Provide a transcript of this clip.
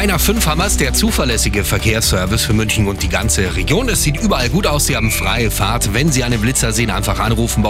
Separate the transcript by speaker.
Speaker 1: einer 5 haben wir es, der zuverlässige Verkehrsservice für München und die ganze Region. Es sieht überall gut aus, Sie haben freie Fahrt. Wenn Sie einen Blitzer sehen, einfach anrufen.